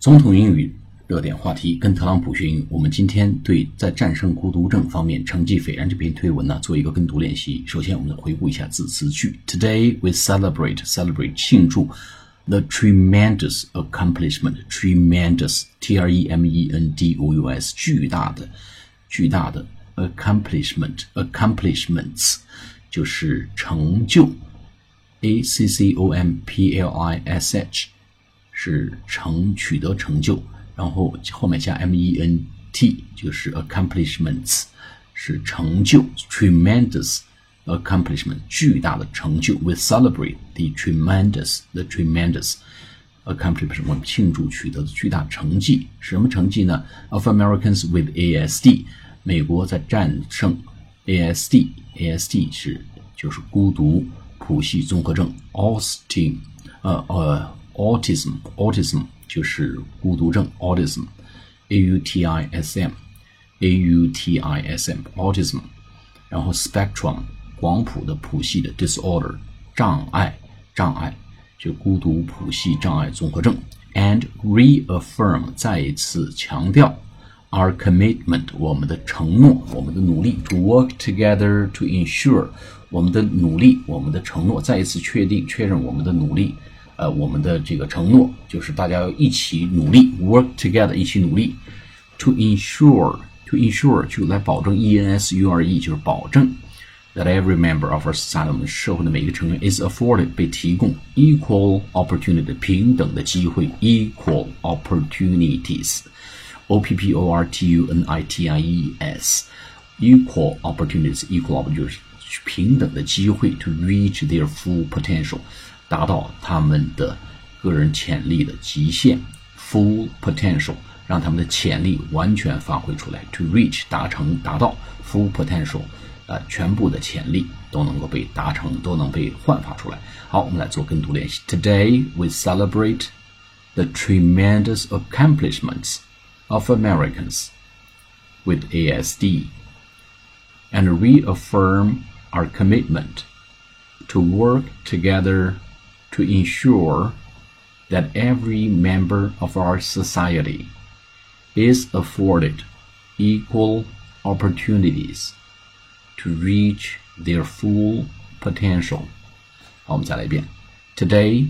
总统英语热点话题，跟特朗普学英语。我们今天对在战胜孤独症方面成绩斐然这篇推文呢，做一个跟读练习。首先，我们回顾一下字词句。Today we celebrate celebrate 庆祝 the tremendous accomplishment tremendous t r e m e n d o u s 巨大的巨大的 accomplishment accomplishments 就是成就 a c c o m p l i s h 是成取得成就。然后后面加 m e n t 就是 accomplishments，是成就，tremendous accomplishment 巨大的成就。We celebrate the tremendous the tremendous accomplishment 我们庆祝取得的巨大成绩。什么成绩呢？Of Americans with ASD，美国在战胜 ASD，ASD 是就是孤独谱系综合症，Austin，呃呃 ，autism，autism。就是孤独症 （autism），a u t i s m，a u t i s m，autism，然后 spectrum 广谱的谱系的 disorder 障碍障碍，就孤独谱系障碍综合症，and reaffirm 再一次强调 our commitment 我们的承诺我们的努力 to work together to ensure 我们的努力我们的承诺再一次确定确认我们的努力。 呃，我们的这个承诺就是大家要一起努力，work together，一起努力，to ensure，to ensure 就来保证，e n s u r e 就是保证，that every member of our society，我们社会的每一个成员 is afforded 被提供 equal opportunity 平等的机会，equal opportunities，o p p o r t u n i t i e s，equal opportunities，equal opportunities 就是平等的机会，to reach their full potential。 达到他们的个人潜力的极限，full potential，让他们的潜力完全发挥出来，to reach 达成达到 full potential，呃，全部的潜力都能够被达成，都能被焕发出来。好，我们来做跟读练习。Today we celebrate the tremendous accomplishments of Americans with ASD and reaffirm our commitment to work together to ensure that every member of our society is afforded equal opportunities to reach their full potential. Today,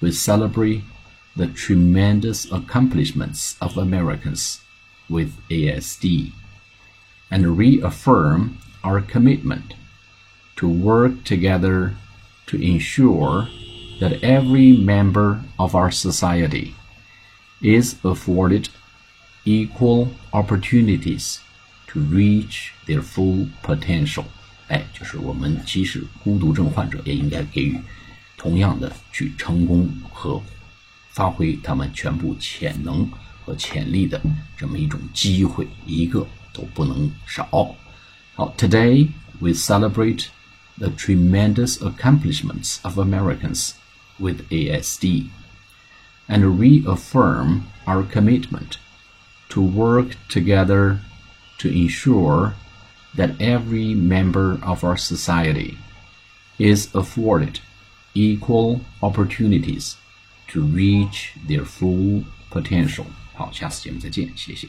we celebrate the tremendous accomplishments of Americans with ASD and reaffirm our commitment to work together to ensure that every member of our society is afforded equal opportunities to reach their full potential。哎，就是我们即使孤独症患者，也应该给予同样的去成功和发挥他们全部潜能和潜力的这么一种机会，一个都不能少。好，Today we celebrate the tremendous accomplishments of Americans with ASD and reaffirm our commitment to work together to ensure that every member of our society is afforded equal opportunities to reach their full potential. 好，下次节目再见，谢谢。